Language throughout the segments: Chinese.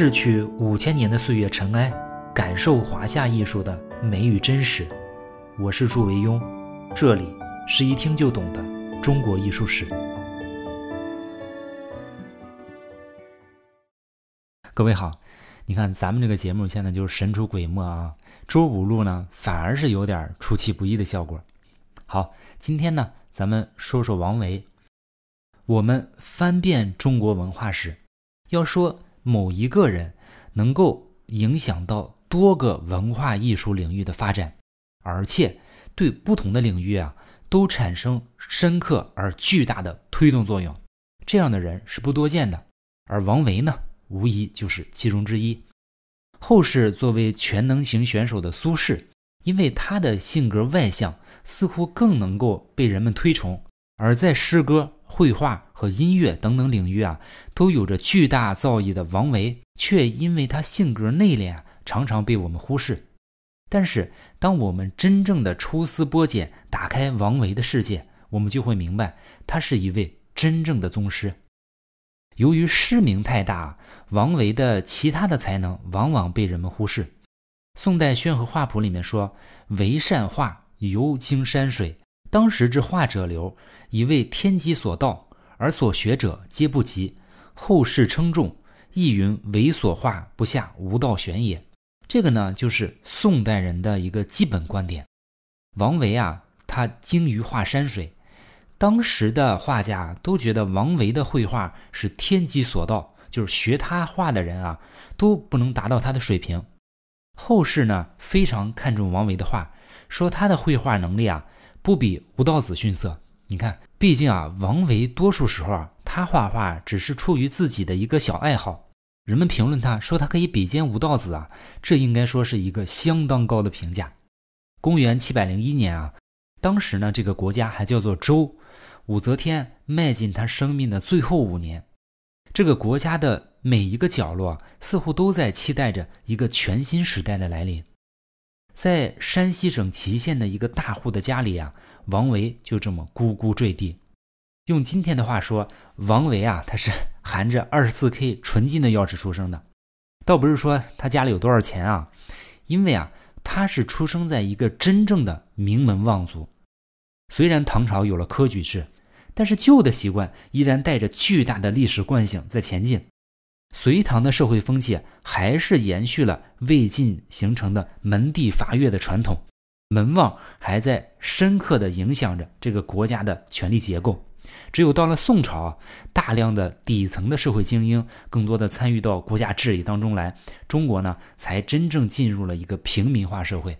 逝去五千年的岁月尘埃，感受华夏艺术的美与真实。我是祝维庸，这里是一听就懂的中国艺术史。各位好，你看咱们这个节目现在就是神出鬼没啊，周五录呢反而是有点出其不意的效果。好，今天呢咱们说说王维。我们翻遍中国文化史，要说某一个人能够影响到多个文化艺术领域的发展，而且对不同的领域啊都产生深刻而巨大的推动作用，这样的人是不多见的。而王维呢，无疑就是其中之一。后世作为全能型选手的苏轼，因为他的性格外向，似乎更能够被人们推崇；而在诗歌。绘画和音乐等等领域啊，都有着巨大造诣的王维，却因为他性格内敛，常常被我们忽视。但是，当我们真正的抽丝剥茧，打开王维的世界，我们就会明白，他是一位真正的宗师。由于诗名太大，王维的其他的才能往往被人们忽视。宋代《宣和画谱》里面说：“唯善画，尤经山水。”当时之画者流，以为天机所到，而所学者皆不及。后世称重，亦云为所画不下无道玄也。这个呢，就是宋代人的一个基本观点。王维啊，他精于画山水，当时的画家都觉得王维的绘画是天机所到，就是学他画的人啊，都不能达到他的水平。后世呢，非常看重王维的画，说他的绘画能力啊。不比吴道子逊色。你看，毕竟啊，王维多数时候啊，他画画只是出于自己的一个小爱好。人们评论他说他可以比肩吴道子啊，这应该说是一个相当高的评价。公元七百零一年啊，当时呢，这个国家还叫做周，武则天迈进他生命的最后五年，这个国家的每一个角落似乎都在期待着一个全新时代的来临。在山西省祁县的一个大户的家里啊，王维就这么咕咕坠地。用今天的话说，王维啊，他是含着二十四 K 纯金的钥匙出生的。倒不是说他家里有多少钱啊，因为啊，他是出生在一个真正的名门望族。虽然唐朝有了科举制，但是旧的习惯依然带着巨大的历史惯性在前进。隋唐的社会风气还是延续了魏晋形成的门第阀越的传统，门望还在深刻的影响着这个国家的权力结构。只有到了宋朝，大量的底层的社会精英更多的参与到国家治理当中来，中国呢才真正进入了一个平民化社会。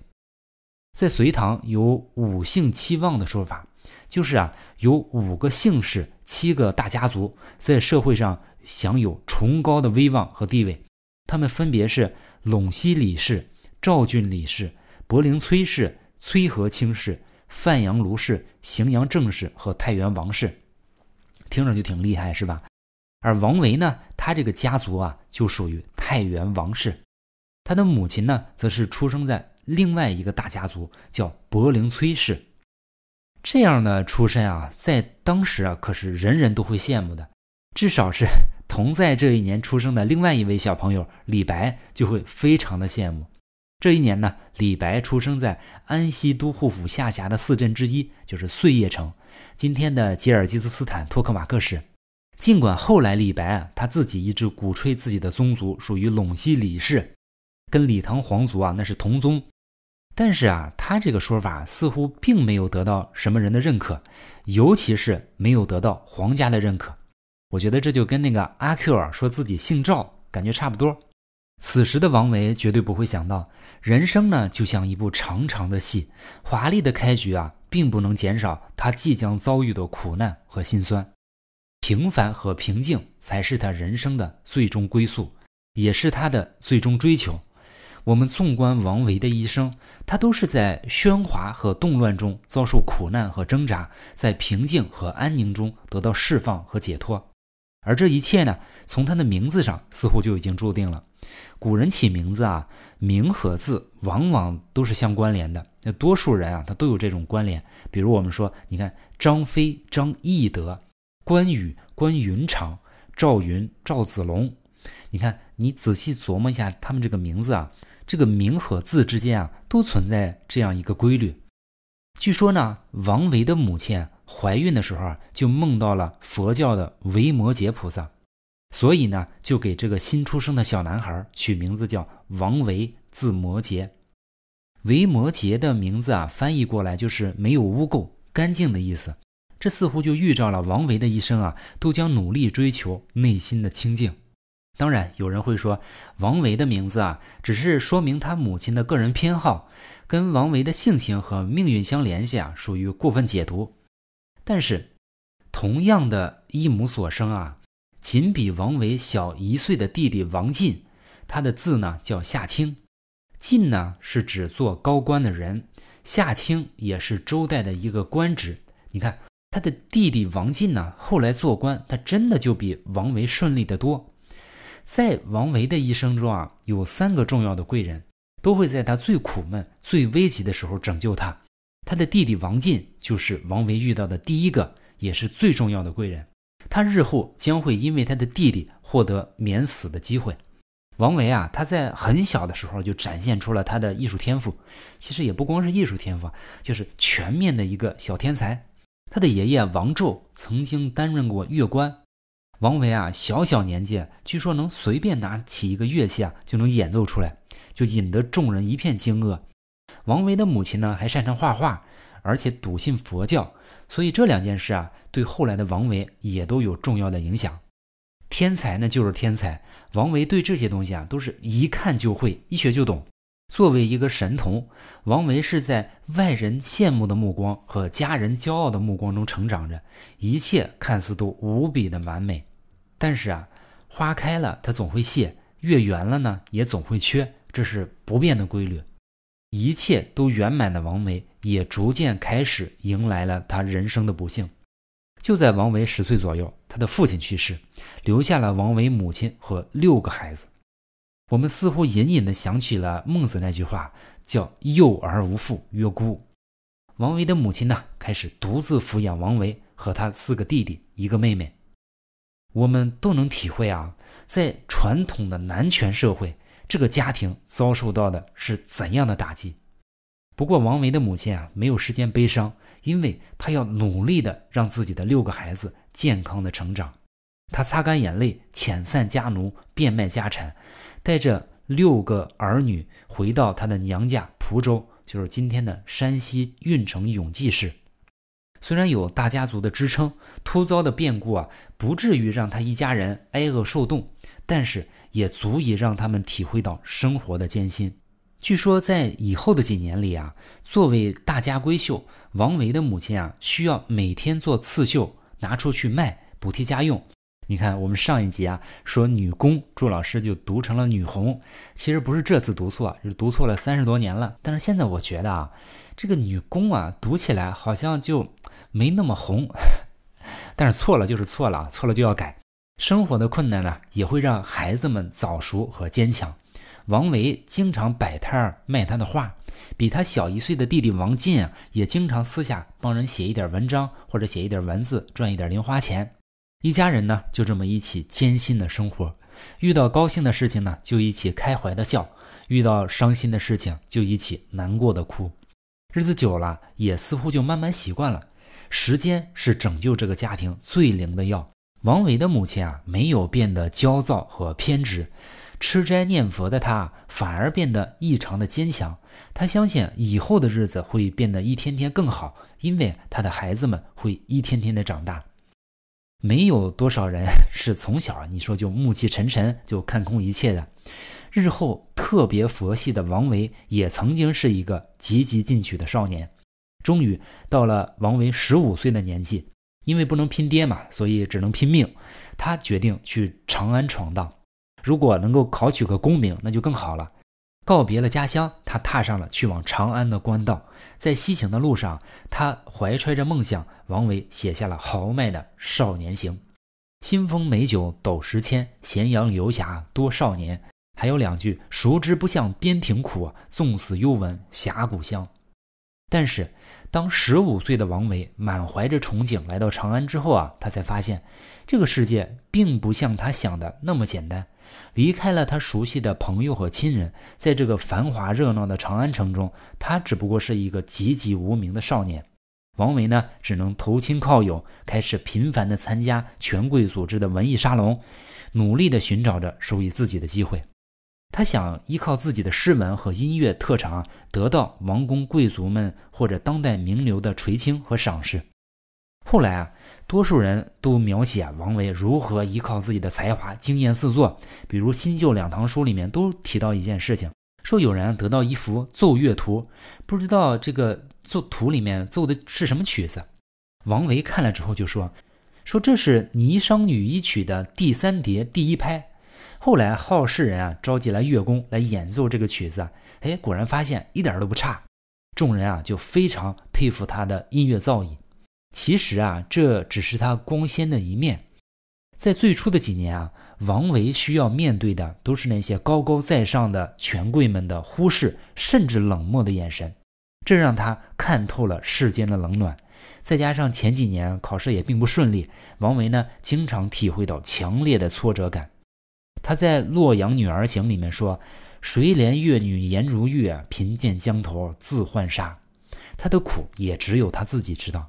在隋唐有五姓七望的说法，就是啊有五个姓氏、七个大家族在社会上。享有崇高的威望和地位，他们分别是陇西李氏、赵郡李氏、柏林崔氏、崔和卿氏、范阳卢氏、荥阳郑氏和太原王氏。听着就挺厉害，是吧？而王维呢，他这个家族啊，就属于太原王氏。他的母亲呢，则是出生在另外一个大家族，叫柏林崔氏。这样的出身啊，在当时啊，可是人人都会羡慕的，至少是。同在这一年出生的另外一位小朋友李白就会非常的羡慕。这一年呢，李白出生在安西都护府下辖的四镇之一，就是碎叶城，今天的吉尔吉斯斯坦托克马克市。尽管后来李白啊他自己一直鼓吹自己的宗族属于陇西李氏，跟李唐皇族啊那是同宗，但是啊他这个说法似乎并没有得到什么人的认可，尤其是没有得到皇家的认可。我觉得这就跟那个阿 Q 啊说自己姓赵感觉差不多。此时的王维绝对不会想到，人生呢就像一部长长的戏，华丽的开局啊，并不能减少他即将遭遇的苦难和心酸。平凡和平静才是他人生的最终归宿，也是他的最终追求。我们纵观王维的一生，他都是在喧哗和动乱中遭受苦难和挣扎，在平静和安宁中得到释放和解脱。而这一切呢，从他的名字上似乎就已经注定了。古人起名字啊，名和字往往都是相关联的。那多数人啊，他都有这种关联。比如我们说，你看张飞张翼德，关羽关云长，赵云赵子龙。你看，你仔细琢磨一下他们这个名字啊，这个名和字之间啊，都存在这样一个规律。据说呢，王维的母亲怀孕的时候啊，就梦到了佛教的维摩诘菩萨，所以呢，就给这个新出生的小男孩取名字叫王维，字摩诘。维摩诘的名字啊，翻译过来就是没有污垢、干净的意思。这似乎就预兆了王维的一生啊，都将努力追求内心的清净。当然，有人会说，王维的名字啊，只是说明他母亲的个人偏好，跟王维的性情和命运相联系啊，属于过分解读。但是，同样的一母所生啊，仅比王维小一岁的弟弟王进，他的字呢叫夏清。进呢是指做高官的人，夏清也是周代的一个官职。你看。他的弟弟王进呢，后来做官，他真的就比王维顺利得多。在王维的一生中啊，有三个重要的贵人，都会在他最苦闷、最危急的时候拯救他。他的弟弟王进就是王维遇到的第一个，也是最重要的贵人。他日后将会因为他的弟弟获得免死的机会。王维啊，他在很小的时候就展现出了他的艺术天赋，其实也不光是艺术天赋，就是全面的一个小天才。他的爷爷王胄曾经担任过乐官，王维啊，小小年纪，据说能随便拿起一个乐器啊，就能演奏出来，就引得众人一片惊愕。王维的母亲呢，还擅长画画，而且笃信佛教，所以这两件事啊，对后来的王维也都有重要的影响。天才呢，就是天才，王维对这些东西啊，都是一看就会，一学就懂。作为一个神童，王维是在外人羡慕的目光和家人骄傲的目光中成长着，一切看似都无比的完美。但是啊，花开了它总会谢，月圆了呢也总会缺，这是不变的规律。一切都圆满的王维，也逐渐开始迎来了他人生的不幸。就在王维十岁左右，他的父亲去世，留下了王维母亲和六个孩子。我们似乎隐隐的想起了孟子那句话，叫“幼而无父，曰孤”。王维的母亲呢，开始独自抚养王维和他四个弟弟、一个妹妹。我们都能体会啊，在传统的男权社会，这个家庭遭受到的是怎样的打击。不过，王维的母亲啊，没有时间悲伤，因为她要努力的让自己的六个孩子健康的成长。她擦干眼泪，遣散家奴，变卖家产。带着六个儿女回到她的娘家蒲州，就是今天的山西运城永济市。虽然有大家族的支撑，突遭的变故啊，不至于让他一家人挨饿受冻，但是也足以让他们体会到生活的艰辛。据说在以后的几年里啊，作为大家闺秀，王维的母亲啊，需要每天做刺绣，拿出去卖，补贴家用。你看，我们上一集啊说女工，祝老师就读成了女红，其实不是这次读错，是读错了三十多年了。但是现在我觉得啊，这个女工啊读起来好像就没那么红。但是错了就是错了，错了就要改。生活的困难呢，也会让孩子们早熟和坚强。王维经常摆摊儿卖他的画，比他小一岁的弟弟王进啊，也经常私下帮人写一点文章或者写一点文字，赚一点零花钱。一家人呢，就这么一起艰辛的生活，遇到高兴的事情呢，就一起开怀的笑；遇到伤心的事情，就一起难过的哭。日子久了，也似乎就慢慢习惯了。时间是拯救这个家庭最灵的药。王维的母亲啊，没有变得焦躁和偏执，吃斋念佛的她反而变得异常的坚强。她相信以后的日子会变得一天天更好，因为她的孩子们会一天天的长大。没有多少人是从小你说就暮气沉沉就看空一切的。日后特别佛系的王维也曾经是一个积极进取的少年。终于到了王维十五岁的年纪，因为不能拼爹嘛，所以只能拼命。他决定去长安闯荡，如果能够考取个功名，那就更好了。告别了家乡，他踏上了去往长安的官道。在西行的路上，他怀揣着梦想，王维写下了豪迈的《少年行》：“新丰美酒斗十千，咸阳游侠多少年。”还有两句：“熟知不向边庭苦，纵死犹闻侠骨香。”但是，当十五岁的王维满怀着憧憬来到长安之后啊，他才发现，这个世界并不像他想的那么简单。离开了他熟悉的朋友和亲人，在这个繁华热闹的长安城中，他只不过是一个籍籍无名的少年。王维呢，只能投亲靠友，开始频繁地参加权贵组织的文艺沙龙，努力地寻找着属于自己的机会。他想依靠自己的诗文和音乐特长，得到王公贵族们或者当代名流的垂青和赏识。后来啊，多数人都描写王维如何依靠自己的才华惊艳四座，比如新旧两唐书里面都提到一件事情，说有人得到一幅奏乐图，不知道这个奏图里面奏的是什么曲子。王维看了之后就说：“说这是《霓裳羽衣曲》的第三叠第一拍。”后来好事人啊召集来乐工来演奏这个曲子，哎，果然发现一点都不差。众人啊就非常佩服他的音乐造诣。其实啊，这只是他光鲜的一面。在最初的几年啊，王维需要面对的都是那些高高在上的权贵们的忽视，甚至冷漠的眼神，这让他看透了世间的冷暖。再加上前几年考试也并不顺利，王维呢经常体会到强烈的挫折感。他在《洛阳女儿行》里面说：“谁怜越女颜如玉，贫贱江头自浣纱。”他的苦也只有他自己知道。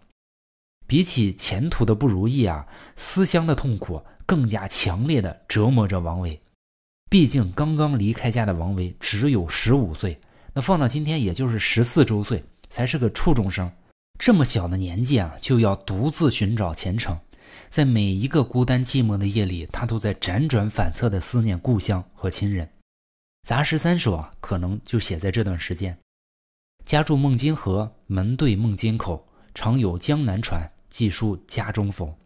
比起前途的不如意啊，思乡的痛苦更加强烈的折磨着王维。毕竟刚刚离开家的王维只有十五岁，那放到今天也就是十四周岁，才是个初中生。这么小的年纪啊，就要独自寻找前程。在每一个孤单寂寞的夜里，他都在辗转反侧的思念故乡和亲人。杂诗三首啊，可能就写在这段时间。家住孟津河，门对孟津口，常有江南船，寄书家中否？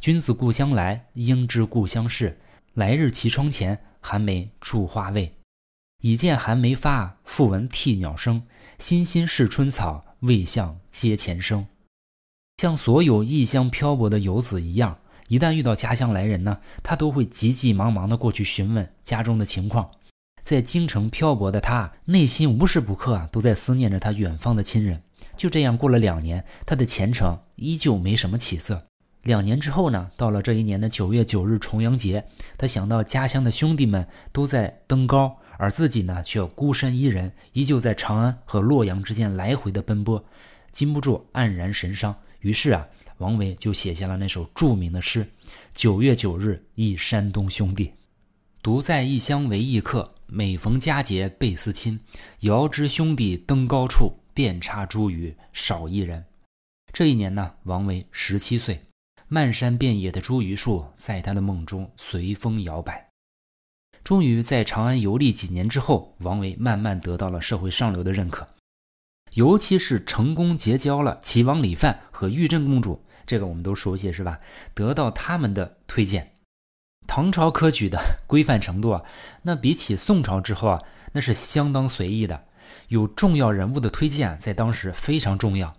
君子故乡来，应知故乡事。来日绮窗前，寒梅著花未？已见寒梅发，复闻啼鸟声。欣欣是春草，未向阶前生。像所有异乡漂泊的游子一样，一旦遇到家乡来人呢，他都会急急忙忙地过去询问家中的情况。在京城漂泊的他，内心无时不刻啊都在思念着他远方的亲人。就这样过了两年，他的前程依旧没什么起色。两年之后呢，到了这一年的九月九日重阳节，他想到家乡的兄弟们都在登高，而自己呢却孤身一人，依旧在长安和洛阳之间来回的奔波，禁不住黯然神伤。于是啊，王维就写下了那首著名的诗：“九月九日忆山东兄弟，独在异乡为异客。每逢佳节倍思亲。遥知兄弟登高处，遍插茱萸少一人。”这一年呢，王维十七岁。漫山遍野的茱萸树在他的梦中随风摇摆。终于在长安游历几年之后，王维慢慢得到了社会上流的认可。尤其是成功结交了齐王李范和玉真公主，这个我们都熟悉是吧？得到他们的推荐，唐朝科举的规范程度啊，那比起宋朝之后啊，那是相当随意的。有重要人物的推荐，在当时非常重要。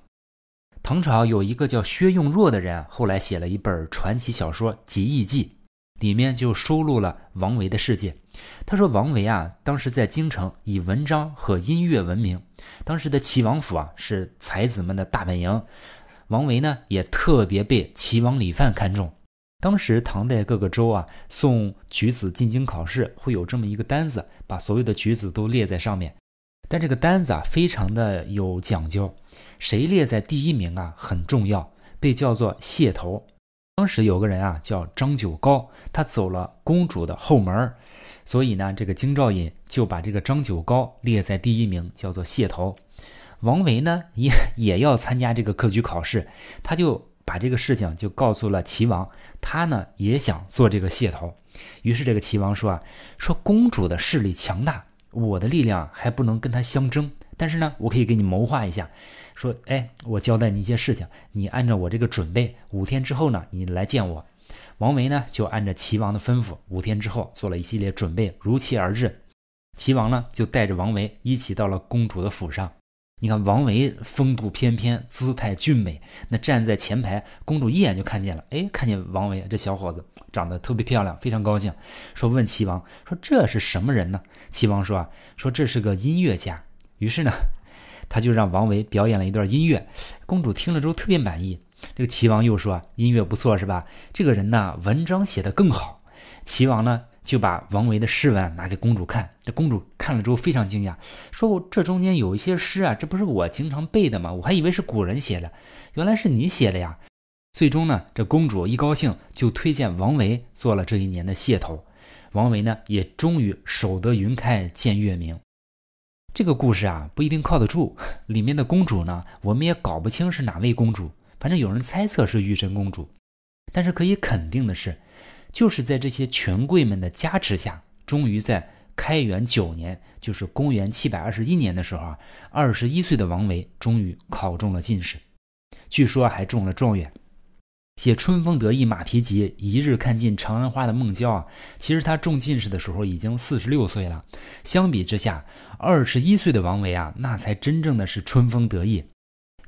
唐朝有一个叫薛用若的人，后来写了一本传奇小说《集异记》。里面就收录了王维的事迹。他说：“王维啊，当时在京城以文章和音乐闻名。当时的齐王府啊，是才子们的大本营。王维呢，也特别被齐王李范看中。当时唐代各个州啊，送举子进京考试，会有这么一个单子，把所有的举子都列在上面。但这个单子啊，非常的有讲究，谁列在第一名啊，很重要，被叫做谢头。”当时有个人啊，叫张九高，他走了公主的后门所以呢，这个京兆尹就把这个张九高列在第一名，叫做谢头。王维呢，也也要参加这个科举考试，他就把这个事情就告诉了齐王，他呢也想做这个谢头。于是这个齐王说啊，说公主的势力强大，我的力量还不能跟他相争，但是呢，我可以给你谋划一下。说，哎，我交代你一些事情，你按照我这个准备，五天之后呢，你来见我。王维呢，就按照齐王的吩咐，五天之后做了一系列准备，如期而至。齐王呢，就带着王维一起到了公主的府上。你看，王维风度翩翩，姿态俊美，那站在前排，公主一眼就看见了，哎，看见王维这小伙子长得特别漂亮，非常高兴，说问齐王，说这是什么人呢？齐王说啊，说这是个音乐家。于是呢。他就让王维表演了一段音乐，公主听了之后特别满意。这个齐王又说：“音乐不错，是吧？这个人呢，文章写得更好。”齐王呢就把王维的诗文拿给公主看。这公主看了之后非常惊讶，说：“这中间有一些诗啊，这不是我经常背的吗？我还以为是古人写的，原来是你写的呀。”最终呢，这公主一高兴，就推荐王维做了这一年的谢头。王维呢，也终于守得云开见月明。这个故事啊，不一定靠得住。里面的公主呢，我们也搞不清是哪位公主，反正有人猜测是玉真公主。但是可以肯定的是，就是在这些权贵们的加持下，终于在开元九年，就是公元七百二十一年的时候啊，二十一岁的王维终于考中了进士，据说还中了状元。写“春风得意马蹄疾，一日看尽长安花”的孟郊啊，其实他中进士的时候已经四十六岁了。相比之下，二十一岁的王维啊，那才真正的是春风得意，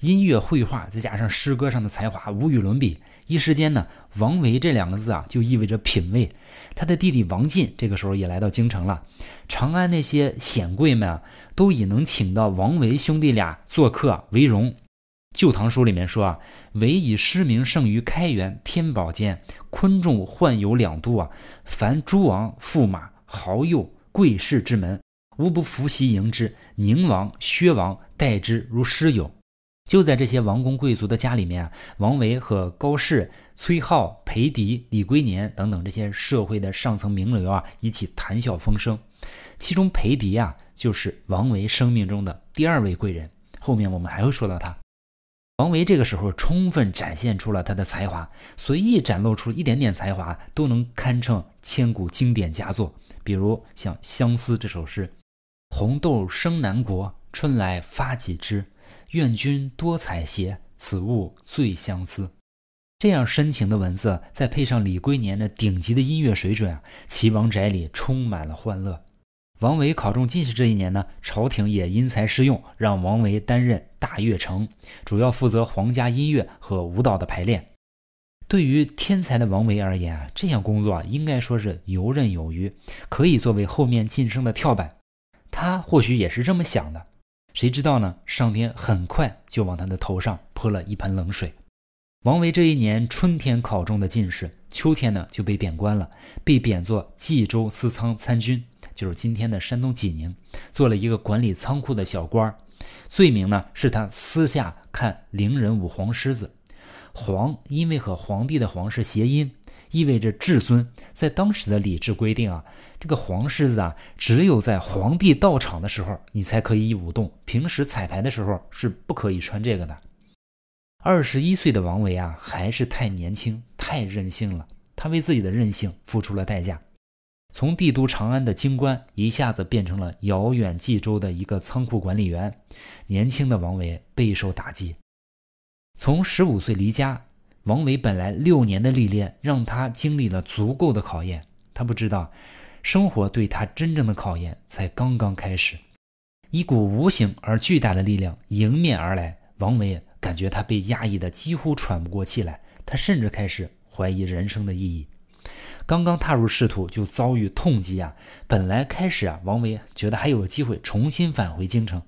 音乐、绘画再加上诗歌上的才华无与伦比。一时间呢，王维这两个字啊，就意味着品味。他的弟弟王进这个时候也来到京城了，长安那些显贵们啊，都以能请到王维兄弟俩做客为荣。《旧唐书》里面说啊，唯以诗名胜于开元、天宝间，昆仲、宦游两都啊，凡诸王、驸马、豪右、贵士之门，无不伏席迎之。宁王、薛王待之如师友。就在这些王公贵族的家里面，王维和高适、崔颢、裴迪、李龟年等等这些社会的上层名流啊，一起谈笑风生。其中裴迪啊，就是王维生命中的第二位贵人。后面我们还会说到他。王维这个时候充分展现出了他的才华，随意展露出一点点才华都能堪称千古经典佳作。比如像《相思》这首诗：“红豆生南国，春来发几枝。愿君多采撷，此物最相思。”这样深情的文字，再配上李龟年的顶级的音乐水准啊，齐王宅里充满了欢乐。王维考中进士这一年呢，朝廷也因材施用，让王维担任大乐丞，主要负责皇家音乐和舞蹈的排练。对于天才的王维而言啊，这项工作啊，应该说是游刃有余，可以作为后面晋升的跳板。他或许也是这么想的，谁知道呢？上天很快就往他的头上泼了一盆冷水。王维这一年春天考中的进士，秋天呢就被贬官了，被贬作冀州司仓参军。就是今天的山东济宁，做了一个管理仓库的小官儿，罪名呢是他私下看伶人舞黄狮子。黄因为和皇帝的皇是谐音，意味着至尊。在当时的礼制规定啊，这个黄狮子啊，只有在皇帝到场的时候你才可以舞动，平时彩排的时候是不可以穿这个的。二十一岁的王维啊，还是太年轻，太任性了，他为自己的任性付出了代价。从帝都长安的京官一下子变成了遥远冀州的一个仓库管理员，年轻的王维备受打击。从十五岁离家，王维本来六年的历练让他经历了足够的考验，他不知道，生活对他真正的考验才刚刚开始。一股无形而巨大的力量迎面而来，王维感觉他被压抑的几乎喘不过气来，他甚至开始怀疑人生的意义。刚刚踏入仕途就遭遇痛击啊！本来开始啊，王维觉得还有机会重新返回京城，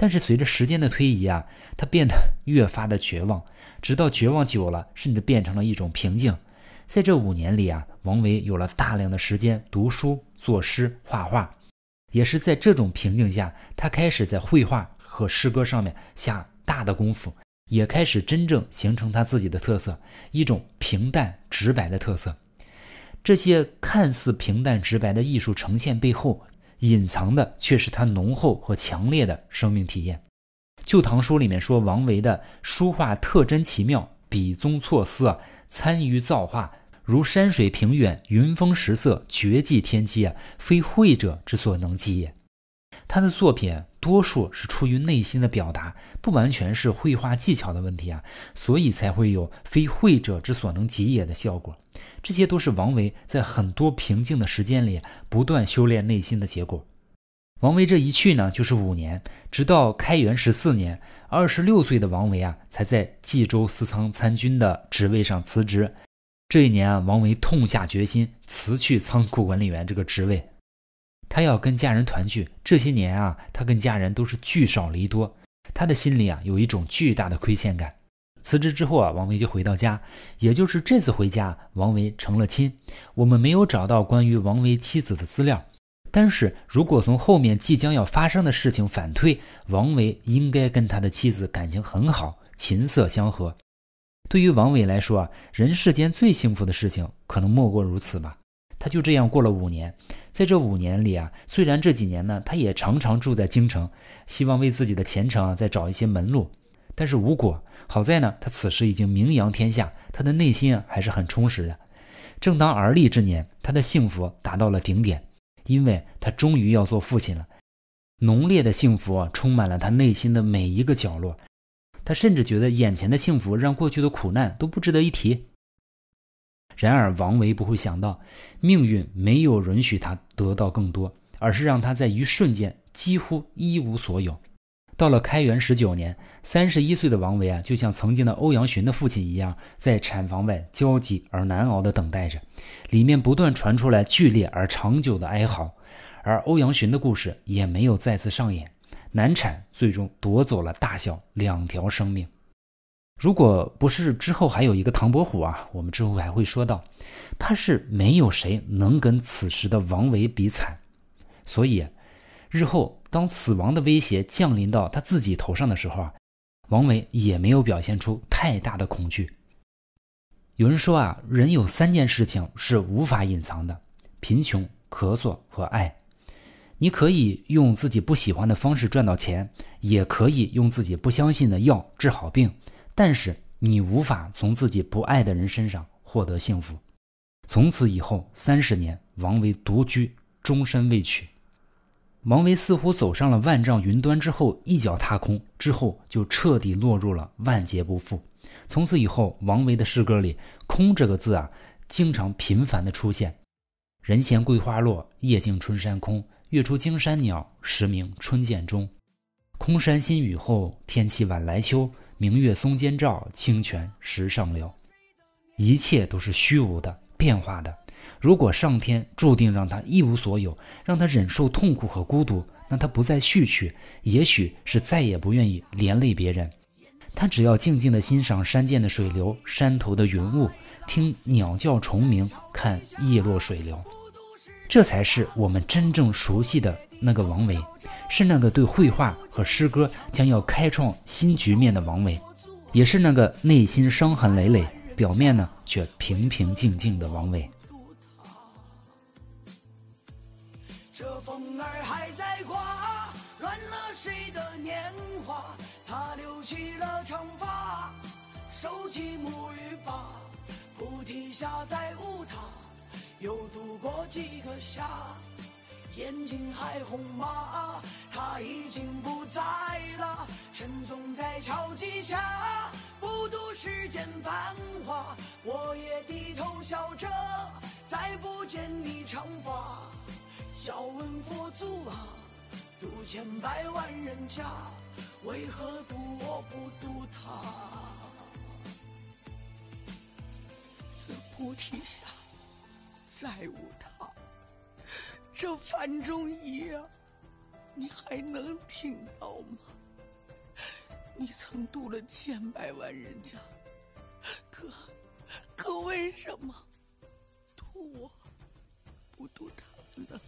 但是随着时间的推移啊，他变得越发的绝望，直到绝望久了，甚至变成了一种平静。在这五年里啊，王维有了大量的时间读书、作诗、画画，也是在这种平静下，他开始在绘画和诗歌上面下大的功夫，也开始真正形成他自己的特色，一种平淡直白的特色。这些看似平淡直白的艺术呈现背后，隐藏的却是他浓厚和强烈的生命体验。《旧唐书》里面说，王维的书画特真奇妙，笔宗错丝啊，参于造化，如山水平远，云峰石色，绝迹天机啊，非会者之所能及也。他的作品多数是出于内心的表达，不完全是绘画技巧的问题啊，所以才会有非会者之所能及也的效果。这些都是王维在很多平静的时间里不断修炼内心的结果。王维这一去呢，就是五年，直到开元十四年，二十六岁的王维啊，才在冀州司仓参军的职位上辞职。这一年啊，王维痛下决心辞去仓库管理员这个职位。他要跟家人团聚，这些年啊，他跟家人都是聚少离多，他的心里啊有一种巨大的亏欠感。辞职之后啊，王维就回到家，也就是这次回家，王维成了亲。我们没有找到关于王维妻子的资料，但是如果从后面即将要发生的事情反推，王维应该跟他的妻子感情很好，琴瑟相和。对于王维来说啊，人世间最幸福的事情可能莫过如此吧。他就这样过了五年，在这五年里啊，虽然这几年呢，他也常常住在京城，希望为自己的前程啊再找一些门路，但是无果。好在呢，他此时已经名扬天下，他的内心啊还是很充实的。正当而立之年，他的幸福达到了顶点，因为他终于要做父亲了。浓烈的幸福啊，充满了他内心的每一个角落。他甚至觉得眼前的幸福让过去的苦难都不值得一提。然而，王维不会想到，命运没有允许他得到更多，而是让他在一瞬间几乎一无所有。到了开元十九年，三十一岁的王维啊，就像曾经的欧阳询的父亲一样，在产房外焦急而难熬地等待着，里面不断传出来剧烈而长久的哀嚎，而欧阳询的故事也没有再次上演。难产最终夺走了大小两条生命。如果不是之后还有一个唐伯虎啊，我们之后还会说到，怕是没有谁能跟此时的王维比惨。所以，日后当死亡的威胁降临到他自己头上的时候啊，王维也没有表现出太大的恐惧。有人说啊，人有三件事情是无法隐藏的：贫穷、咳嗽和爱。你可以用自己不喜欢的方式赚到钱，也可以用自己不相信的药治好病，但是你无法从自己不爱的人身上获得幸福。从此以后三十年，王维独居，终身未娶。王维似乎走上了万丈云端之后一脚踏空，之后就彻底落入了万劫不复。从此以后，王维的诗歌里“空”这个字啊，经常频繁的出现。人闲桂花落，夜静春山空。月出惊山鸟，时鸣春涧中。空山新雨后，天气晚来秋。明月松间照，清泉石上流。一切都是虚无的、变化的。如果上天注定让他一无所有，让他忍受痛苦和孤独，那他不再续曲，也许是再也不愿意连累别人。他只要静静地欣赏山涧的水流、山头的云雾，听鸟叫虫鸣，看叶落水流。这才是我们真正熟悉的那个王维，是那个对绘画和诗歌将要开创新局面的王维，也是那个内心伤痕累累、表面呢却平平静静的王维。这风儿还在刮，乱了谁的年华？他留起了长发，收起木鱼把，菩提下再无他。又度过几个夏，眼睛还红吗？他已经不在了，沉重在桥几下，不渡世间繁华。我也低头笑着，再不见你长发。笑问佛祖啊，渡千百万人家，为何渡我不渡他？这菩提下。再无他，这范仲淹啊，你还能听到吗？你曾渡了千百万人家，可可为什么渡我不渡他呢？